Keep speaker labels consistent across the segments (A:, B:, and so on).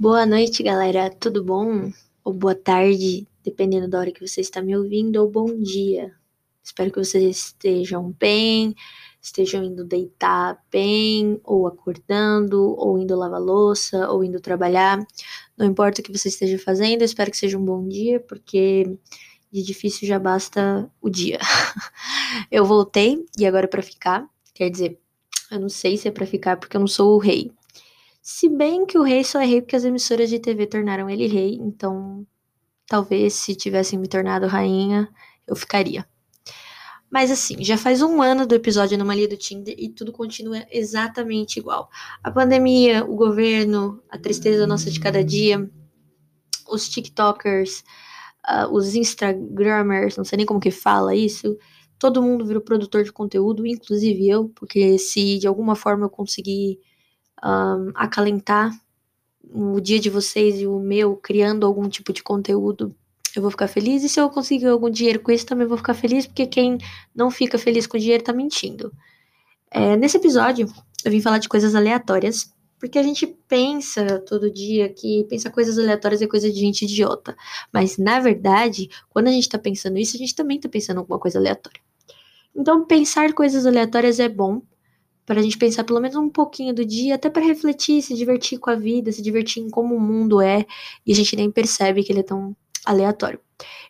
A: Boa noite, galera. Tudo bom? Ou boa tarde, dependendo da hora que você está me ouvindo, ou bom dia. Espero que vocês estejam bem, estejam indo deitar bem, ou acordando, ou indo lavar louça, ou indo trabalhar. Não importa o que você esteja fazendo, espero que seja um bom dia, porque de difícil já basta o dia. eu voltei e agora é para ficar. Quer dizer, eu não sei se é para ficar porque eu não sou o rei. Se bem que o rei só é rei porque as emissoras de TV tornaram ele rei, então talvez se tivessem me tornado rainha, eu ficaria. Mas assim, já faz um ano do episódio Anomalia do Tinder e tudo continua exatamente igual. A pandemia, o governo, a tristeza nossa de cada dia, os TikTokers, uh, os Instagramers, não sei nem como que fala isso, todo mundo virou produtor de conteúdo, inclusive eu, porque se de alguma forma eu conseguir um, acalentar o dia de vocês e o meu criando algum tipo de conteúdo, eu vou ficar feliz. E se eu conseguir algum dinheiro com isso, também vou ficar feliz, porque quem não fica feliz com dinheiro tá mentindo. É, nesse episódio, eu vim falar de coisas aleatórias, porque a gente pensa todo dia que pensar coisas aleatórias é coisa de gente idiota. Mas, na verdade, quando a gente tá pensando isso, a gente também tá pensando alguma coisa aleatória. Então, pensar coisas aleatórias é bom, para a gente pensar pelo menos um pouquinho do dia, até para refletir, se divertir com a vida, se divertir em como o mundo é, e a gente nem percebe que ele é tão aleatório.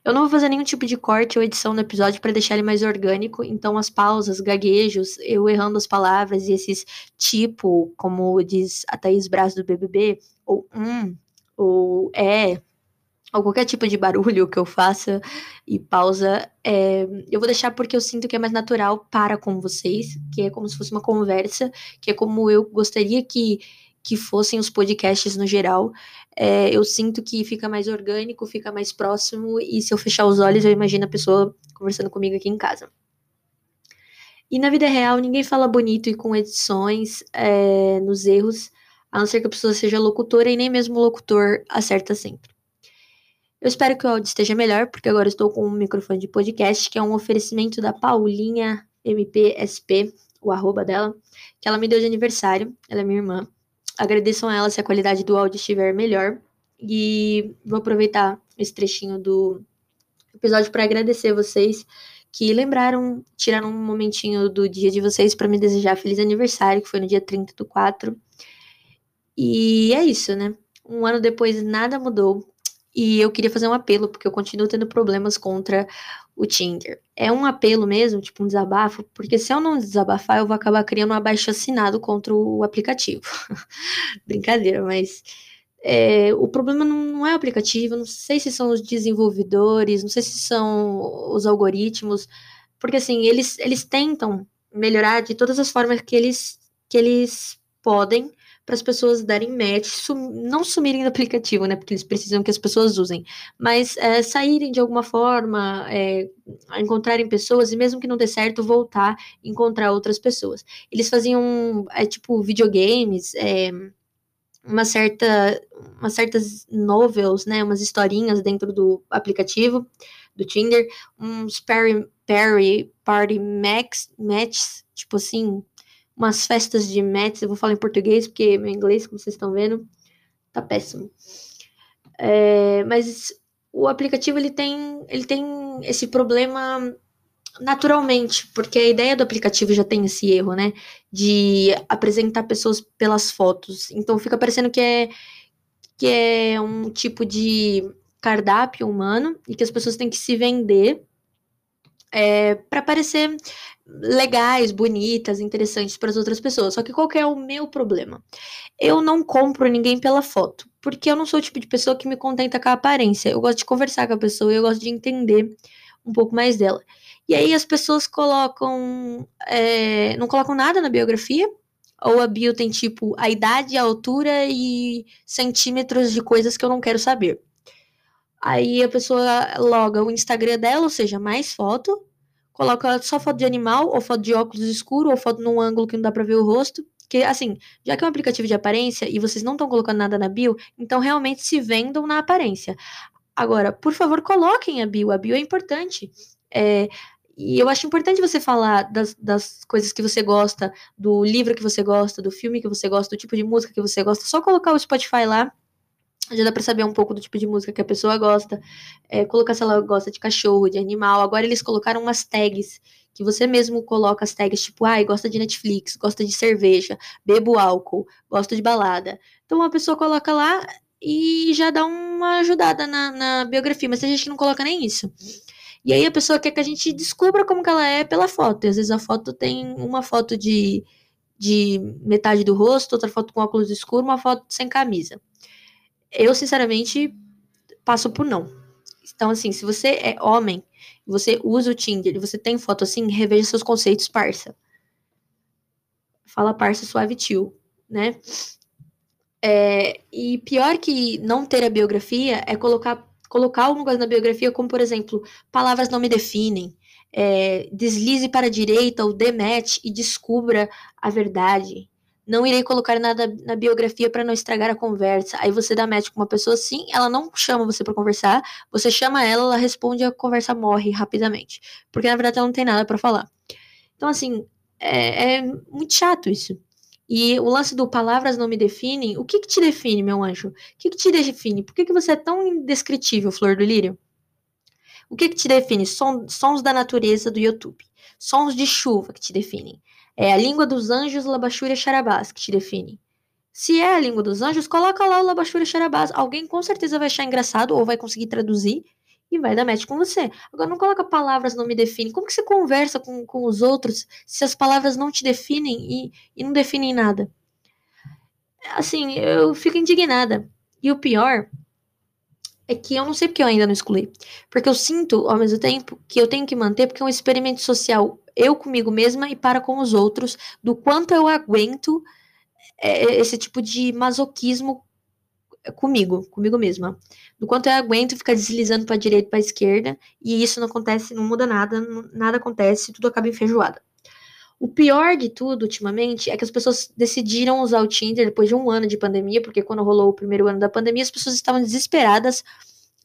A: Eu não vou fazer nenhum tipo de corte ou edição no episódio para deixar ele mais orgânico, então as pausas, gaguejos, eu errando as palavras e esses tipo, como diz a Thaís Braz do BBB, ou um, ou é, ou qualquer tipo de barulho que eu faça e pausa, é, eu vou deixar porque eu sinto que é mais natural para com vocês, que é como se fosse uma conversa, que é como eu gostaria que, que fossem os podcasts no geral. É, eu sinto que fica mais orgânico, fica mais próximo, e se eu fechar os olhos, eu imagino a pessoa conversando comigo aqui em casa. E na vida real, ninguém fala bonito e com edições é, nos erros, a não ser que a pessoa seja locutora, e nem mesmo o locutor acerta sempre. Eu espero que o áudio esteja melhor, porque agora estou com um microfone de podcast, que é um oferecimento da Paulinha MPSP, o arroba dela, que ela me deu de aniversário. Ela é minha irmã. Agradeçam a ela se a qualidade do áudio estiver melhor. E vou aproveitar esse trechinho do episódio para agradecer vocês que lembraram, tiraram um momentinho do dia de vocês para me desejar feliz aniversário, que foi no dia 30 do 4. E é isso, né? Um ano depois nada mudou. E eu queria fazer um apelo, porque eu continuo tendo problemas contra o Tinder. É um apelo mesmo, tipo um desabafo, porque se eu não desabafar, eu vou acabar criando um abaixo assinado contra o aplicativo. Brincadeira, mas é, o problema não é o aplicativo, não sei se são os desenvolvedores, não sei se são os algoritmos, porque assim, eles, eles tentam melhorar de todas as formas que eles, que eles podem para as pessoas darem match, sum, não sumirem do aplicativo, né? Porque eles precisam que as pessoas usem, mas é, saírem de alguma forma, é, encontrarem pessoas e mesmo que não dê certo, voltar encontrar outras pessoas. Eles faziam, é, tipo, videogames, é, uma certa, umas certas novels, né? Umas historinhas dentro do aplicativo do Tinder, uns Perry, Perry Party Max, Matches, tipo assim, umas festas de Mets, eu vou falar em português, porque meu inglês, como vocês estão vendo, tá péssimo. É, mas o aplicativo ele tem, ele tem esse problema naturalmente, porque a ideia do aplicativo já tem esse erro, né? De apresentar pessoas pelas fotos. Então fica parecendo que é que é um tipo de cardápio humano e que as pessoas têm que se vender é, para parecer legais, bonitas, interessantes para as outras pessoas. Só que qual que é o meu problema? Eu não compro ninguém pela foto, porque eu não sou o tipo de pessoa que me contenta com a aparência. Eu gosto de conversar com a pessoa, eu gosto de entender um pouco mais dela. E aí as pessoas colocam, é, não colocam nada na biografia, ou a bio tem tipo a idade, a altura e centímetros de coisas que eu não quero saber. Aí a pessoa loga o Instagram dela, ou seja, mais foto, coloca só foto de animal, ou foto de óculos escuro, ou foto num ângulo que não dá pra ver o rosto. Que, assim, já que é um aplicativo de aparência e vocês não estão colocando nada na bio, então realmente se vendam na aparência. Agora, por favor, coloquem a bio. A bio é importante. É, e eu acho importante você falar das, das coisas que você gosta, do livro que você gosta, do filme que você gosta, do tipo de música que você gosta. Só colocar o Spotify lá já dá pra saber um pouco do tipo de música que a pessoa gosta, é, colocar se ela gosta de cachorro, de animal. Agora eles colocaram umas tags que você mesmo coloca as tags tipo, ai, ah, gosta de Netflix, gosta de cerveja, bebo álcool, gosta de balada. Então a pessoa coloca lá e já dá uma ajudada na, na biografia, mas tem gente que não coloca nem isso. E aí a pessoa quer que a gente descubra como que ela é pela foto. E às vezes a foto tem uma foto de, de metade do rosto, outra foto com óculos escuros, uma foto sem camisa. Eu, sinceramente, passo por não. Então, assim, se você é homem, você usa o Tinder você tem foto assim, reveja seus conceitos, parça. Fala parça suave tio, né? É, e pior que não ter a biografia é colocar, colocar alguma coisa na biografia, como por exemplo, palavras não me definem, é, deslize para a direita ou demete e descubra a verdade. Não irei colocar nada na biografia para não estragar a conversa. Aí você dá match com uma pessoa assim, ela não chama você para conversar, você chama ela, ela responde, a conversa morre rapidamente. Porque na verdade ela não tem nada para falar. Então, assim, é, é, muito chato isso. E o lance do palavras não me definem, o que que te define, meu anjo? O que que te define? Por que, que você é tão indescritível, Flor do Lírio? O que que te define? Som, sons da natureza do YouTube. Sons de chuva que te definem. É a língua dos anjos, Labachúria Charabás, que te define. Se é a língua dos anjos, coloca lá o Labachúria Charabás. Alguém com certeza vai achar engraçado ou vai conseguir traduzir e vai dar match com você. Agora, não coloca palavras não me definem. Como que você conversa com, com os outros se as palavras não te definem e, e não definem nada? Assim, eu fico indignada. E o pior é que eu não sei porque eu ainda não excluí. Porque eu sinto, ao mesmo tempo, que eu tenho que manter, porque é um experimento social eu comigo mesma e para com os outros, do quanto eu aguento é, esse tipo de masoquismo comigo, comigo mesma. Do quanto eu aguento ficar deslizando para direita e para esquerda, e isso não acontece, não muda nada, nada acontece, tudo acaba enferrujado. O pior de tudo, ultimamente, é que as pessoas decidiram usar o Tinder depois de um ano de pandemia, porque quando rolou o primeiro ano da pandemia, as pessoas estavam desesperadas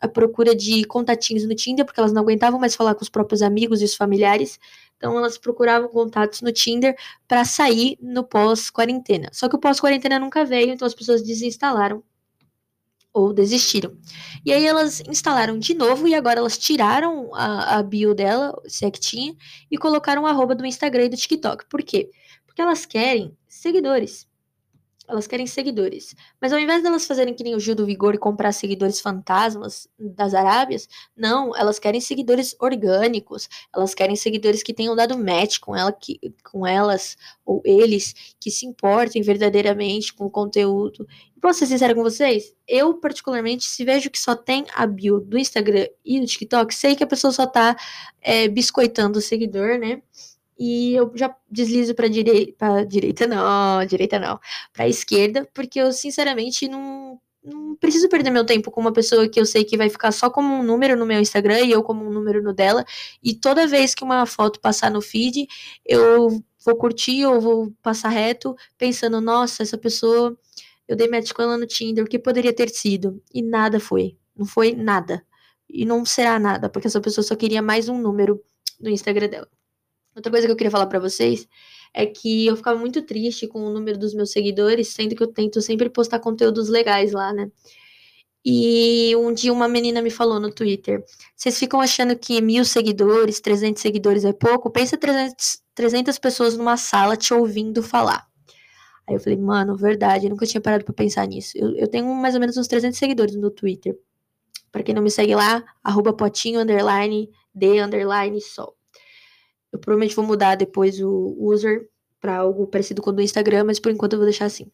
A: à procura de contatinhos no Tinder, porque elas não aguentavam mais falar com os próprios amigos e os familiares. Então elas procuravam contatos no Tinder para sair no pós-quarentena. Só que o pós-quarentena nunca veio, então as pessoas desinstalaram ou desistiram. E aí elas instalaram de novo e agora elas tiraram a, a bio dela, se é que tinha, e colocaram o arroba do Instagram e do TikTok. Por quê? Porque elas querem seguidores. Elas querem seguidores. Mas ao invés delas fazerem que nem o Gil do Vigor e comprar seguidores fantasmas das Arábias, não, elas querem seguidores orgânicos. Elas querem seguidores que tenham dado match com, ela, que, com elas ou eles, que se importem verdadeiramente com o conteúdo. E posso ser sincera com vocês? Eu, particularmente, se vejo que só tem a bio do Instagram e do TikTok, sei que a pessoa só tá é, biscoitando o seguidor, né? E eu já deslizo para direi direita, não, direita não, para esquerda, porque eu sinceramente não, não preciso perder meu tempo com uma pessoa que eu sei que vai ficar só como um número no meu Instagram e eu como um número no dela, e toda vez que uma foto passar no feed, eu vou curtir ou vou passar reto pensando, nossa, essa pessoa, eu dei match com ela no Tinder, o que poderia ter sido? E nada foi, não foi nada. E não será nada, porque essa pessoa só queria mais um número no Instagram dela. Outra coisa que eu queria falar para vocês é que eu ficava muito triste com o número dos meus seguidores, sendo que eu tento sempre postar conteúdos legais lá, né? E um dia uma menina me falou no Twitter: vocês ficam achando que mil seguidores, 300 seguidores é pouco? Pensa 300, 300 pessoas numa sala te ouvindo falar. Aí eu falei, mano, verdade, eu nunca tinha parado pra pensar nisso. Eu, eu tenho mais ou menos uns 300 seguidores no Twitter. Pra quem não me segue lá, arroba potinho, underline, de, underline, sol. Eu provavelmente vou mudar depois o user para algo parecido com o do Instagram, mas por enquanto eu vou deixar assim.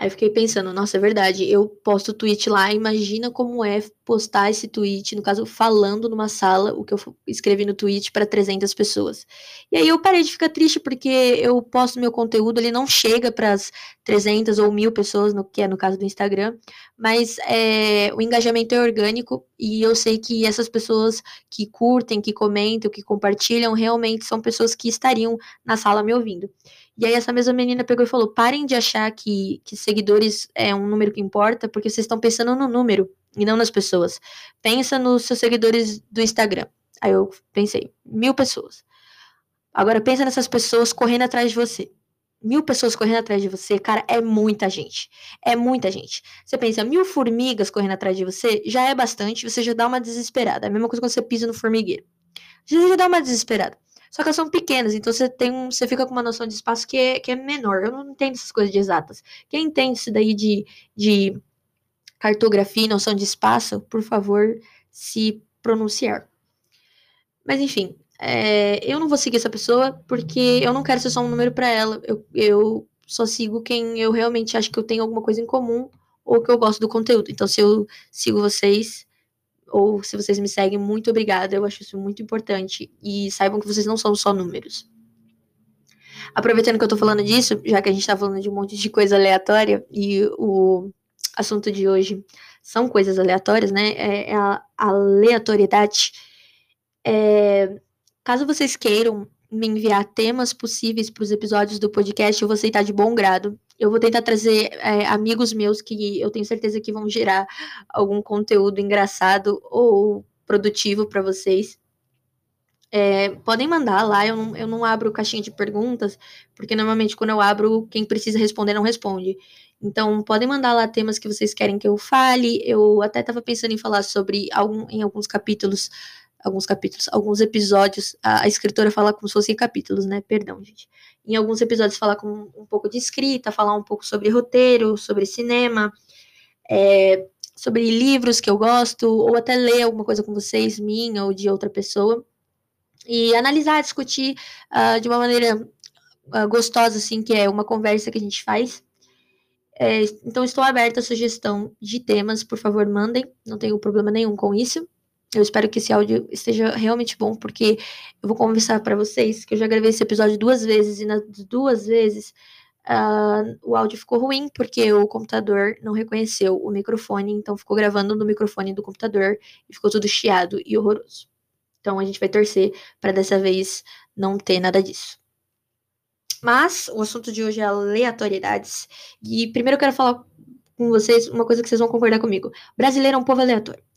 A: Aí fiquei pensando, nossa, é verdade, eu posto tweet lá, imagina como é postar esse tweet, no caso, falando numa sala o que eu escrevi no tweet para 300 pessoas. E aí eu parei de ficar triste porque eu posto meu conteúdo, ele não chega para as 300 ou mil pessoas, no que é no caso do Instagram, mas é, o engajamento é orgânico e eu sei que essas pessoas que curtem, que comentam, que compartilham, realmente são pessoas que estariam na sala me ouvindo. E aí essa mesma menina pegou e falou: parem de achar que, que seguidores é um número que importa, porque vocês estão pensando no número e não nas pessoas. Pensa nos seus seguidores do Instagram. Aí eu pensei, mil pessoas. Agora pensa nessas pessoas correndo atrás de você. mil pessoas correndo atrás de você, cara, é muita gente. É muita gente. Você pensa, mil formigas correndo atrás de você já é bastante, você já dá uma desesperada. É a mesma coisa quando você pisa no formigueiro. Você já dá uma desesperada. Só que elas são pequenas, então você tem um, você fica com uma noção de espaço que é, que é menor. Eu não entendo essas coisas de exatas. Quem entende isso daí de, de cartografia e noção de espaço, por favor, se pronunciar. Mas enfim, é, eu não vou seguir essa pessoa porque eu não quero ser só um número para ela. Eu, eu só sigo quem eu realmente acho que eu tenho alguma coisa em comum ou que eu gosto do conteúdo. Então, se eu sigo vocês ou se vocês me seguem, muito obrigada. Eu acho isso muito importante. E saibam que vocês não são só números. Aproveitando que eu tô falando disso, já que a gente tá falando de um monte de coisa aleatória e o assunto de hoje são coisas aleatórias, né? É, é a aleatoriedade. É, Caso vocês queiram me enviar temas possíveis para os episódios do podcast, eu vou aceitar de bom grado. Eu vou tentar trazer é, amigos meus que eu tenho certeza que vão gerar algum conteúdo engraçado ou produtivo para vocês. É, podem mandar lá, eu não, eu não abro caixinha de perguntas, porque normalmente quando eu abro, quem precisa responder não responde. Então, podem mandar lá temas que vocês querem que eu fale. Eu até estava pensando em falar sobre algum, em alguns capítulos alguns capítulos, alguns episódios, a, a, escritora fala como se fossem capítulos, né? Perdão, gente. Em alguns episódios fala com um pouco de escrita, falar um pouco sobre roteiro, sobre cinema, é, sobre livros que eu gosto, ou até ler alguma coisa com vocês, minha ou de outra pessoa, e analisar, discutir uh, de uma maneira uh, gostosa, assim, que é uma conversa que a gente faz. É, então, estou aberta a sugestão de temas, por favor, mandem, não tenho problema nenhum com isso. Eu espero que esse áudio esteja realmente bom, porque eu vou conversar para vocês que eu já gravei esse episódio duas vezes e nas duas vezes uh, o áudio ficou ruim porque o computador não reconheceu o microfone, então ficou gravando no microfone do computador e ficou tudo chiado e horroroso. Então a gente vai torcer para dessa vez não ter nada disso. Mas o assunto de hoje é aleatoriedades. E primeiro eu quero falar com vocês uma coisa que vocês vão concordar comigo. brasileiro é um povo aleatório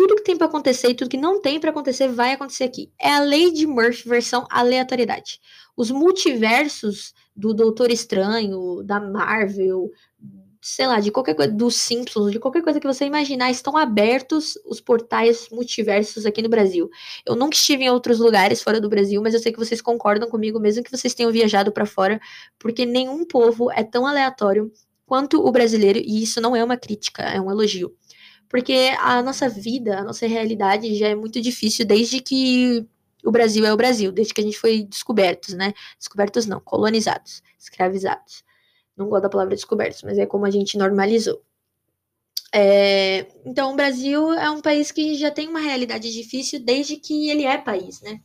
A: tudo que tem para acontecer e tudo que não tem para acontecer vai acontecer aqui. É a lei de Murphy versão aleatoriedade. Os multiversos do Doutor Estranho, da Marvel, sei lá, de qualquer coisa, dos Simpsons, de qualquer coisa que você imaginar, estão abertos os portais multiversos aqui no Brasil. Eu nunca estive em outros lugares fora do Brasil, mas eu sei que vocês concordam comigo, mesmo que vocês tenham viajado para fora, porque nenhum povo é tão aleatório quanto o brasileiro, e isso não é uma crítica, é um elogio. Porque a nossa vida, a nossa realidade já é muito difícil desde que o Brasil é o Brasil, desde que a gente foi descobertos, né? Descobertos não, colonizados, escravizados. Não gosto da palavra descobertos, mas é como a gente normalizou. É, então, o Brasil é um país que já tem uma realidade difícil desde que ele é país, né?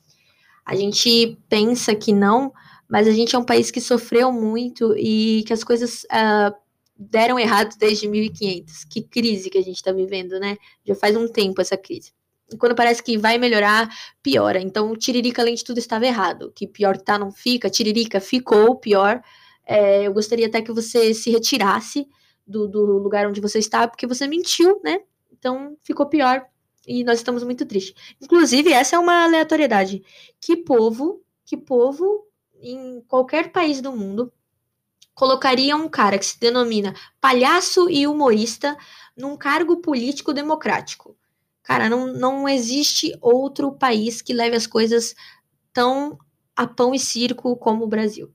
A: A gente pensa que não, mas a gente é um país que sofreu muito e que as coisas uh, deram errado desde 1500. Que crise que a gente está vivendo, né? Já faz um tempo essa crise. E quando parece que vai melhorar, piora. Então, Tiririca, além de tudo, estava errado. Que pior tá, não fica. Tiririca ficou pior. É, eu gostaria até que você se retirasse do, do lugar onde você está, porque você mentiu, né? Então, ficou pior. E nós estamos muito tristes. Inclusive, essa é uma aleatoriedade. Que povo, que povo em qualquer país do mundo colocaria um cara que se denomina palhaço e humorista num cargo político democrático. Cara, não, não existe outro país que leve as coisas tão a pão e circo como o Brasil.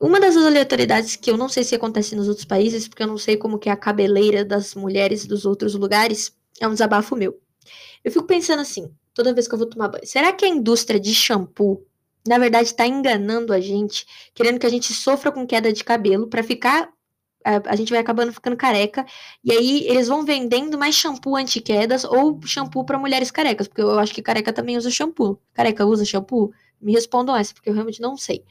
A: Uma das aleatoriedades que eu não sei se acontece nos outros países, porque eu não sei como que é a cabeleira das mulheres dos outros lugares, é um desabafo meu. Eu fico pensando assim, toda vez que eu vou tomar banho, será que a indústria de shampoo na verdade está enganando a gente, querendo que a gente sofra com queda de cabelo para ficar a, gente vai acabando ficando careca, e aí eles vão vendendo mais shampoo anti-quedas ou shampoo para mulheres carecas, porque eu acho que careca também usa shampoo. Careca usa shampoo? Me respondam essa, porque eu realmente não sei.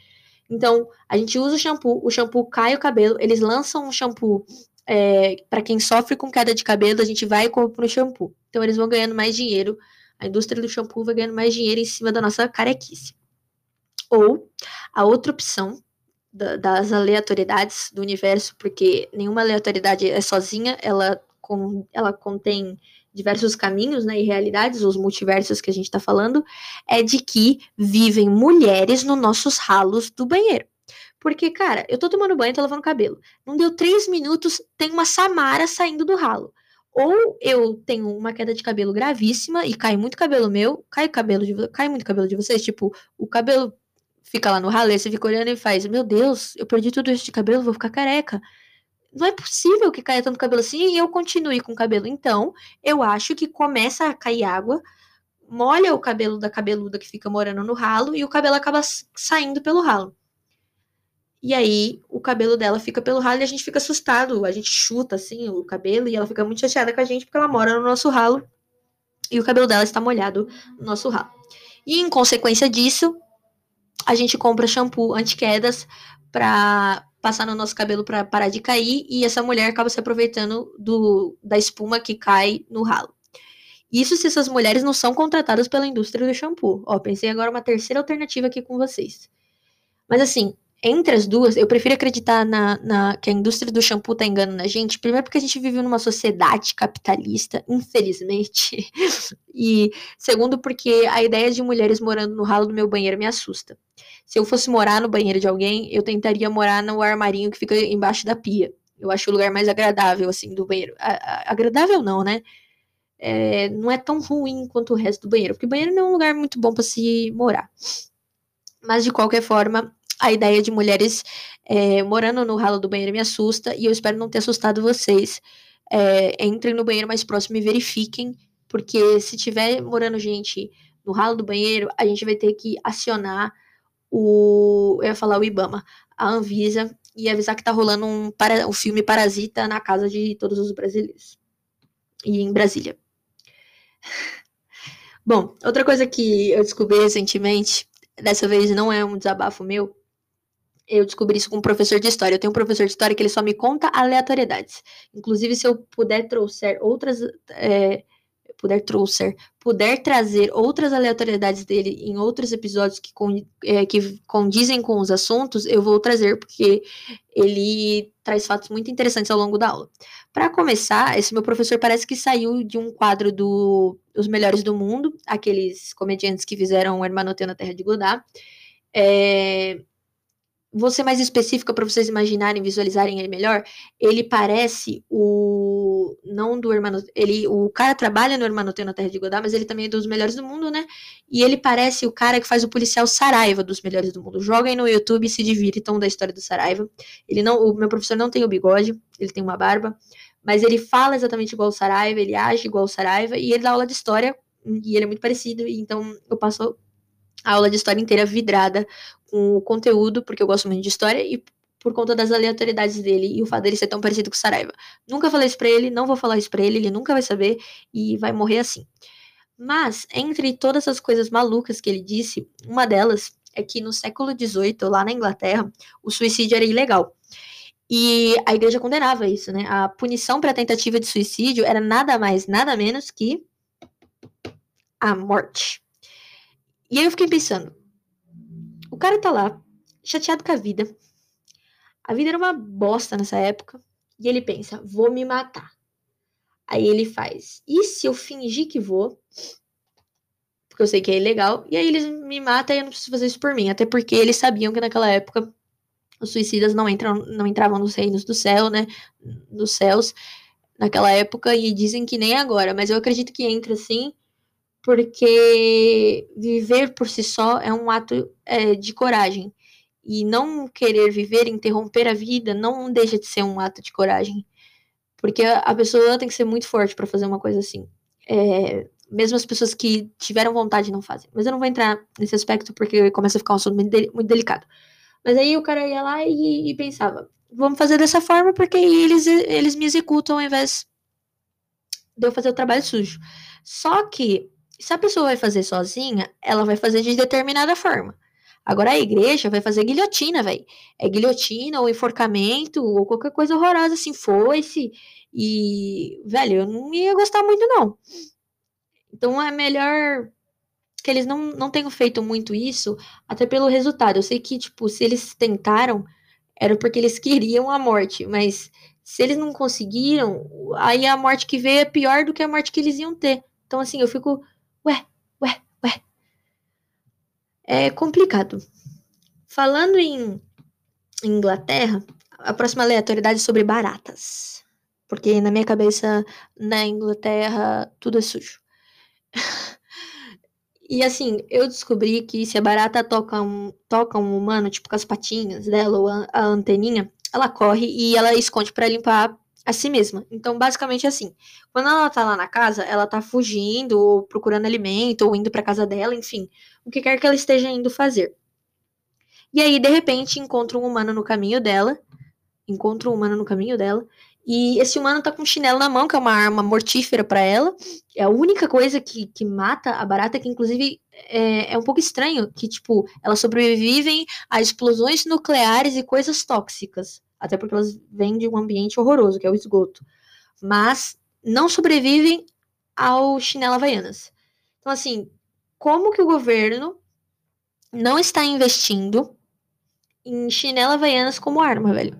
A: Então, a gente usa o shampoo, o shampoo cai o cabelo, eles lançam um shampoo é, para quem sofre com queda de cabelo, a gente vai e compra o shampoo. Então, eles vão ganhando mais dinheiro, a indústria do shampoo vai ganhando mais dinheiro em cima da nossa carequice. Ou a outra opção da, das aleatoriedades do universo, porque nenhuma aleatoriedade é sozinha, ela, com, ela contém diversos caminhos né, e realidades, os multiversos que a gente está falando, é de que vivem mulheres nos nossos ralos do banheiro. Porque, cara, eu tô tomando banho, tô lavando cabelo. Não deu três minutos, tem uma Samara saindo do ralo. Ou eu tenho uma queda de cabelo gravíssima e cai muito cabelo meu, cai cabelo de cai muito cabelo de vocês, tipo, o cabelo fica lá no ralo, você fica olhando e faz, meu Deus, eu perdi tudo isso de cabelo, vou ficar careca. Não é possível que caia tanto cabelo assim e eu continue com o cabelo. Então, eu acho que começa a cair água, molha o cabelo da cabeluda que fica morando no ralo e o cabelo acaba saindo pelo ralo. E aí o cabelo dela fica pelo ralo e a gente fica assustado. A gente chuta assim o cabelo e ela fica muito chateada com a gente porque ela mora no nosso ralo e o cabelo dela está molhado no nosso ralo. E em consequência disso, a gente compra shampoo anti-quedas para passar no nosso cabelo para parar de cair e essa mulher acaba se aproveitando do, da espuma que cai no ralo. Isso se essas mulheres não são contratadas pela indústria do shampoo. Ó, pensei agora uma terceira alternativa aqui com vocês. Mas assim, entre as duas, eu prefiro acreditar na, na, que a indústria do shampoo tá enganando a gente. Primeiro, porque a gente vive numa sociedade capitalista, infelizmente. e segundo, porque a ideia de mulheres morando no ralo do meu banheiro me assusta. Se eu fosse morar no banheiro de alguém, eu tentaria morar no armarinho que fica embaixo da pia. Eu acho o lugar mais agradável, assim, do banheiro. A, a, agradável não, né? É, não é tão ruim quanto o resto do banheiro, porque o banheiro não é um lugar muito bom para se morar. Mas de qualquer forma, a ideia de mulheres é, morando no ralo do banheiro me assusta e eu espero não ter assustado vocês. É, entrem no banheiro mais próximo e verifiquem, porque se tiver morando gente no ralo do banheiro, a gente vai ter que acionar o. Eu ia falar o Ibama, a Anvisa, e avisar que tá rolando um, para, um filme Parasita na casa de todos os brasileiros. E em Brasília. Bom, outra coisa que eu descobri recentemente, dessa vez não é um desabafo meu, eu descobri isso com um professor de história. Eu tenho um professor de história que ele só me conta aleatoriedades. Inclusive, se eu puder trouxer outras. É, puder trouxer, puder trazer outras aleatoriedades dele em outros episódios que, con, é, que condizem com os assuntos, eu vou trazer, porque ele traz fatos muito interessantes ao longo da aula. Para começar, esse meu professor parece que saiu de um quadro do Os Melhores do Mundo, aqueles comediantes que fizeram o Hermanoteu na Terra de Godard. É, vou ser mais específica para vocês imaginarem, visualizarem ele melhor. Ele parece o não do Hermano, ele o cara trabalha no Hermanoteu na Terra de Godá, mas ele também é dos melhores do mundo, né? E ele parece o cara que faz o policial Saraiva dos melhores do mundo. Joguem no YouTube e se divirtam da história do Saraiva. Ele não, o meu professor não tem o bigode, ele tem uma barba, mas ele fala exatamente igual o Saraiva, ele age igual o Saraiva e ele dá aula de história e ele é muito parecido, então eu passo a aula de história inteira vidrada com o conteúdo, porque eu gosto muito de história, e por conta das aleatoriedades dele e o fato dele ser tão parecido com o Saraiva. Nunca falei isso pra ele, não vou falar isso pra ele, ele nunca vai saber e vai morrer assim. Mas, entre todas as coisas malucas que ele disse, uma delas é que no século XVIII, lá na Inglaterra, o suicídio era ilegal. E a igreja condenava isso, né? A punição para tentativa de suicídio era nada mais, nada menos que a morte. E aí eu fiquei pensando, o cara tá lá, chateado com a vida. A vida era uma bosta nessa época. E ele pensa, vou me matar. Aí ele faz, e se eu fingir que vou? Porque eu sei que é ilegal. E aí eles me matam e eu não preciso fazer isso por mim. Até porque eles sabiam que naquela época os suicidas não, entram, não entravam nos reinos do céu, né? Dos céus naquela época. E dizem que nem agora. Mas eu acredito que entra sim porque viver por si só é um ato é, de coragem. E não querer viver, interromper a vida, não deixa de ser um ato de coragem. Porque a pessoa tem que ser muito forte para fazer uma coisa assim. É, mesmo as pessoas que tiveram vontade não fazem. Mas eu não vou entrar nesse aspecto porque começa a ficar um assunto muito, de, muito delicado. Mas aí o cara ia lá e, e, pensava: vamos fazer dessa forma porque eles, eles me executam ao invés de eu fazer o trabalho sujo. Só que se a pessoa vai fazer sozinha, ela vai fazer de determinada forma. Agora a igreja vai fazer guilhotina, velho. É guilhotina ou enforcamento ou qualquer coisa horrorosa assim, foi-se. E, velho, eu não ia gostar muito, não. Então é melhor que eles não, não tenham feito muito isso, até pelo resultado. Eu sei que, tipo, se eles tentaram, era porque eles queriam a morte, mas se eles não conseguiram, aí a morte que veio é pior do que a morte que eles iam ter. Então, assim, eu fico Ué, ué, ué. É complicado. Falando em Inglaterra, a próxima aleatoriedade é sobre baratas. Porque na minha cabeça, na Inglaterra, tudo é sujo. E assim, eu descobri que se a barata toca um, toca um humano, tipo com as patinhas dela ou a, a anteninha, ela corre e ela esconde para limpar a si mesma. Então, basicamente assim, quando ela tá lá na casa, ela tá fugindo ou procurando alimento ou indo para casa dela, enfim, o que quer que ela esteja indo fazer. E aí, de repente, encontra um humano no caminho dela, encontra um humano no caminho dela, e esse humano tá com um chinelo na mão, que é uma arma mortífera para ela. É a única coisa que, que mata a barata, que inclusive é, é, um pouco estranho, que, tipo, elas sobrevivem a explosões nucleares e coisas tóxicas. Até porque elas vêm de um ambiente horroroso, que é o esgoto. Mas não sobrevivem ao chinelo Havaianas. Então, assim, como que o governo não está investindo em chinelo Havaianas como arma, velho?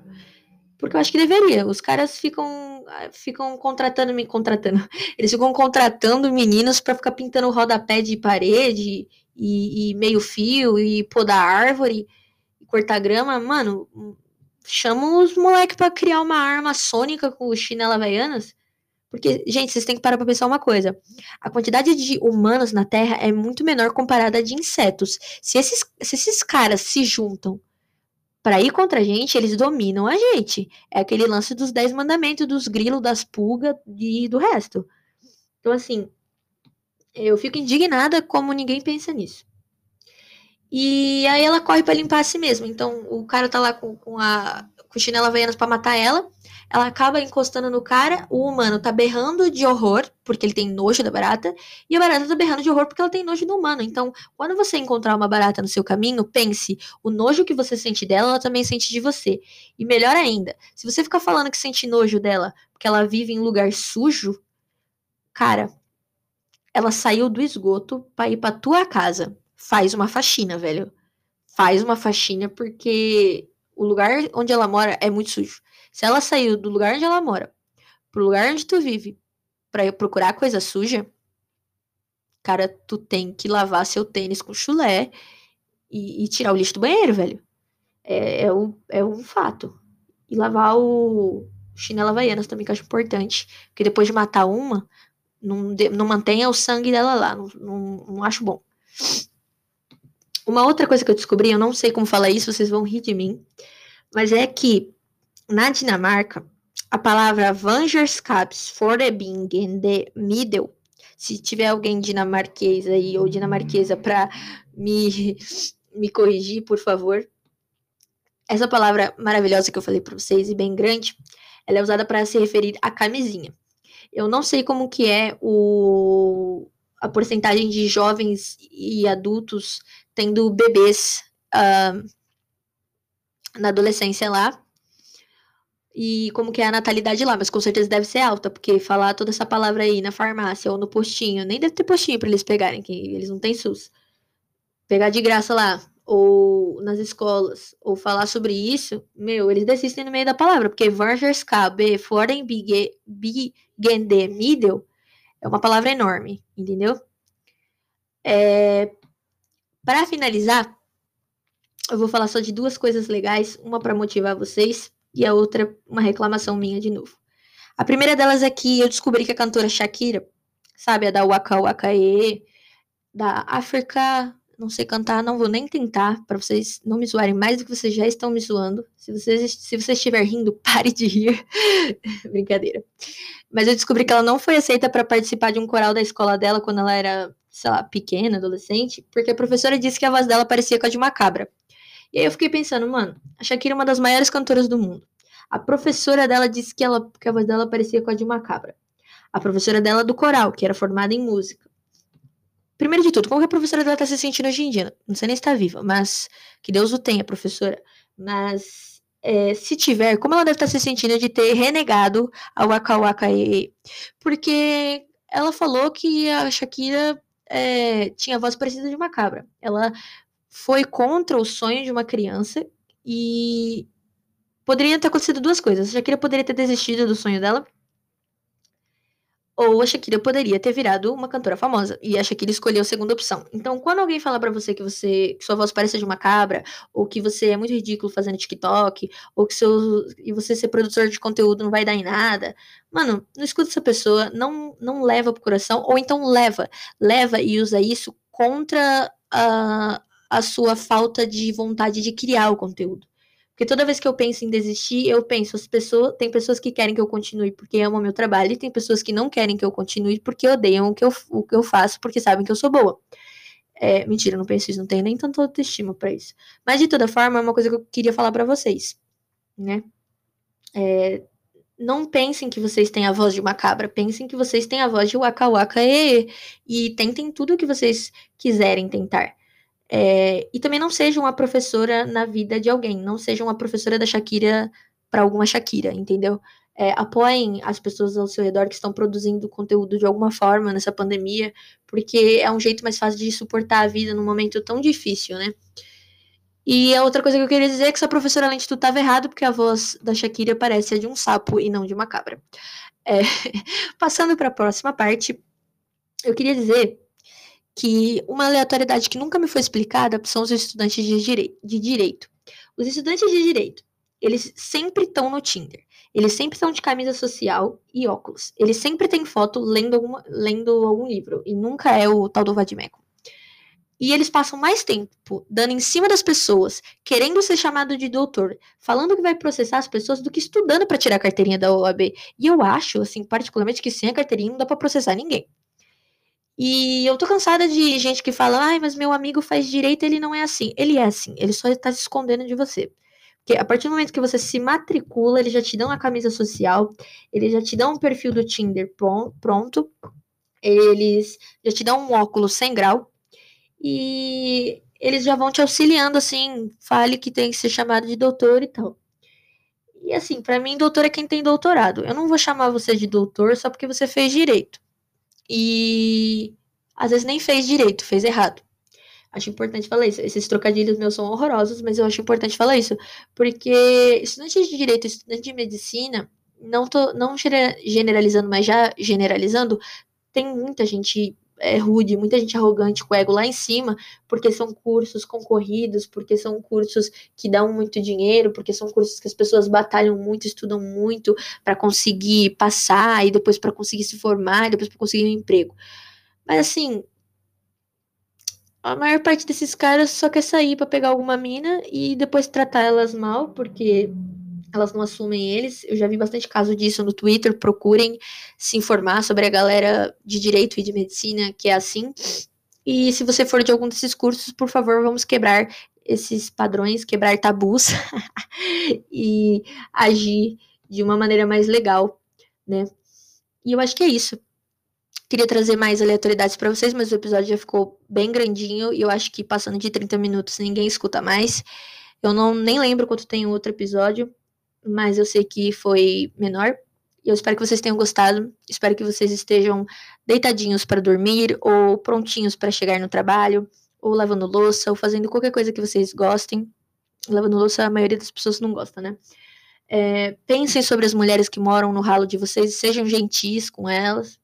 A: Porque eu acho que deveria. Os caras ficam ficam contratando, me contratando. Eles ficam contratando meninos para ficar pintando rodapé de parede e, e meio fio e podar árvore e cortar grama. Mano, chama os moleques para criar uma arma sônica com chinela havaianas. Porque, gente, vocês têm que parar pra pensar uma coisa. A quantidade de humanos na Terra é muito menor comparada a de insetos. Se esses, se esses caras se juntam para ir contra a gente, eles dominam a gente. É aquele lance dos dez mandamentos, dos grilos, das pulgas e do resto. Então, assim, eu fico indignada como ninguém pensa nisso. E aí ela corre para limpar a si mesma. Então, o cara tá lá com, com a com chinela havaianas para matar ela. Ela acaba encostando no cara, o humano tá berrando de horror, porque ele tem nojo da barata, e a barata tá berrando de horror porque ela tem nojo do humano. Então, quando você encontrar uma barata no seu caminho, pense, o nojo que você sente dela, ela também sente de você. E melhor ainda, se você ficar falando que sente nojo dela porque ela vive em lugar sujo, cara, ela saiu do esgoto para ir para tua casa. Faz uma faxina, velho. Faz uma faxina porque o lugar onde ela mora é muito sujo. Se ela saiu do lugar onde ela mora pro lugar onde tu vive para procurar coisa suja, cara, tu tem que lavar seu tênis com chulé e, e tirar o lixo do banheiro, velho. É, é, um, é um fato. E lavar o chinelo havaianas também, que eu acho importante. Porque depois de matar uma, não, não mantenha o sangue dela lá. Não, não, não acho bom. Uma outra coisa que eu descobri, eu não sei como falar isso, vocês vão rir de mim, mas é que na Dinamarca, a palavra Vangerskaps for the Bing in the Middle, se tiver alguém dinamarquês aí ou dinamarquesa para me, me corrigir, por favor. Essa palavra maravilhosa que eu falei para vocês e bem grande, ela é usada para se referir à camisinha. Eu não sei como que é o, a porcentagem de jovens e adultos tendo bebês uh, na adolescência lá. E como que é a natalidade lá, mas com certeza deve ser alta, porque falar toda essa palavra aí na farmácia ou no postinho, nem deve ter postinho para eles pegarem, que eles não têm SUS. Pegar de graça lá, ou nas escolas, ou falar sobre isso, meu, eles desistem no meio da palavra, porque Vargerskab, Foren Bigende Middle, é uma palavra enorme, entendeu? É, para finalizar, eu vou falar só de duas coisas legais, uma para motivar vocês e a outra uma reclamação minha de novo. A primeira delas é que eu descobri que a cantora Shakira, sabe, a da Waka Waka E, da África, não sei cantar, não vou nem tentar, para vocês não me zoarem mais do que vocês já estão me zoando. Se vocês, se você estiver rindo, pare de rir. Brincadeira. Mas eu descobri que ela não foi aceita para participar de um coral da escola dela quando ela era sei lá, pequena, adolescente, porque a professora disse que a voz dela parecia com a de uma cabra. E aí eu fiquei pensando, mano, a Shakira é uma das maiores cantoras do mundo. A professora dela disse que, ela, que a voz dela parecia com a de uma cabra. A professora dela do coral, que era formada em música. Primeiro de tudo, como que a professora dela tá se sentindo hoje em dia? Não sei nem se tá viva, mas que Deus o tenha, professora. Mas é, se tiver, como ela deve estar tá se sentindo de ter renegado a Waka Waka Porque ela falou que a Shakira é, tinha voz parecida de uma cabra. Ela foi contra o sonho de uma criança e poderia ter acontecido duas coisas. A Shakira poderia ter desistido do sonho dela ou a Shakira poderia ter virado uma cantora famosa. E a Shakira escolheu a segunda opção. Então, quando alguém fala para você que você que sua voz parece de uma cabra, ou que você é muito ridículo fazendo TikTok, ou que seu e você ser produtor de conteúdo não vai dar em nada, mano, não escuta essa pessoa, não não leva pro coração, ou então leva, leva e usa isso contra a, a sua falta de vontade de criar o conteúdo. Porque toda vez que eu penso em desistir, eu penso, as pessoas, tem pessoas que querem que eu continue porque amam meu trabalho, e tem pessoas que não querem que eu continue porque odeiam o que eu, o que eu faço, porque sabem que eu sou boa. É, mentira, não penso isso, não tenho nem tanta autoestima para isso. Mas de toda forma, é uma coisa que eu queria falar para vocês, né? É, não pensem que vocês têm a voz de uma cabra, pensem que vocês têm a voz de waka waka e, e tentem tudo o que vocês quiserem tentar. É, e também não seja uma professora na vida de alguém, não seja uma professora da Shakira para alguma Shakira, entendeu? É, apoiem as pessoas ao seu redor que estão produzindo conteúdo de alguma forma nessa pandemia, porque é um jeito mais fácil de suportar a vida num momento tão difícil, né? E a outra coisa que eu queria dizer é que essa professora, de tudo, estava errado, porque a voz da Shakira parece a de um sapo e não de uma cabra. É, passando para a próxima parte, eu queria dizer que uma aleatoriedade que nunca me foi explicada são os estudantes de, direi de direito. Os estudantes de direito, eles sempre estão no Tinder. Eles sempre estão de camisa social e óculos. Eles sempre têm foto lendo, alguma, lendo algum livro. E nunca é o tal do Vadimeco. E eles passam mais tempo dando em cima das pessoas, querendo ser chamado de doutor, falando que vai processar as pessoas, do que estudando para tirar a carteirinha da OAB. E eu acho, assim, particularmente, que sem a carteirinha não dá para processar ninguém. E eu tô cansada de gente que fala, ai, mas meu amigo faz direito, ele não é assim. Ele é assim, ele só tá se escondendo de você. Porque a partir do momento que você se matricula, eles já te dão a camisa social, eles já te dão um perfil do Tinder pronto, eles já te dão um óculos sem grau, e eles já vão te auxiliando, assim, fale que tem que ser chamado de doutor e tal. E assim, para mim, doutor é quem tem doutorado. Eu não vou chamar você de doutor só porque você fez direito e às vezes nem fez direito, fez errado. Acho importante falar isso. Esses trocadilhos meus são horrorosos, mas eu acho importante falar isso. Porque estudante de direito, estudante de medicina, não tô não generalizando, mas já generalizando, tem muita gente é, rude, muita gente arrogante com o ego lá em cima, porque são cursos concorridos, porque são cursos que dão muito dinheiro, porque são cursos que as pessoas batalham muito, estudam muito para conseguir passar e depois para conseguir se formar, e depois para conseguir um emprego. Mas assim, a maior parte desses caras só quer sair para pegar alguma mina e depois tratar elas mal, porque elas não assumem eles. Eu já vi bastante caso disso no Twitter. Procurem se informar sobre a galera de direito e de medicina que é assim. E se você for de algum desses cursos, por favor, vamos quebrar esses padrões, quebrar tabus e agir de uma maneira mais legal, né? E eu acho que é isso. Queria trazer mais aleatoriedades para vocês, mas o episódio já ficou bem grandinho e eu acho que passando de 30 minutos ninguém escuta mais. Eu não nem lembro quanto tem o outro episódio, mas eu sei que foi menor. E eu espero que vocês tenham gostado. Espero que vocês estejam deitadinhos para dormir, ou prontinhos para chegar no trabalho, ou lavando louça, ou fazendo qualquer coisa que vocês gostem. Lavando louça, a maioria das pessoas não gosta, né? É, pensem sobre as mulheres que moram no ralo de vocês, sejam gentis com elas.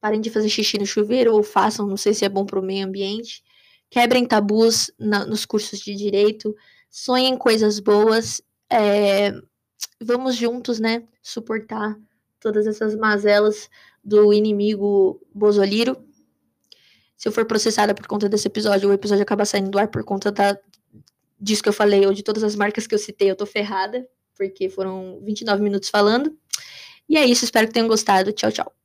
A: Parem de fazer xixi no chuveiro, ou façam, não sei se é bom para o meio ambiente. Quebrem tabus na, nos cursos de direito. Sonhem coisas boas é, vamos juntos, né, suportar todas essas mazelas do inimigo Bozoliro. Se eu for processada por conta desse episódio, o episódio acaba saindo do ar por conta da, disso que eu falei, ou de todas as marcas que eu citei, eu tô ferrada, porque foram 29 minutos falando. E é isso, espero que tenham gostado. Tchau, tchau.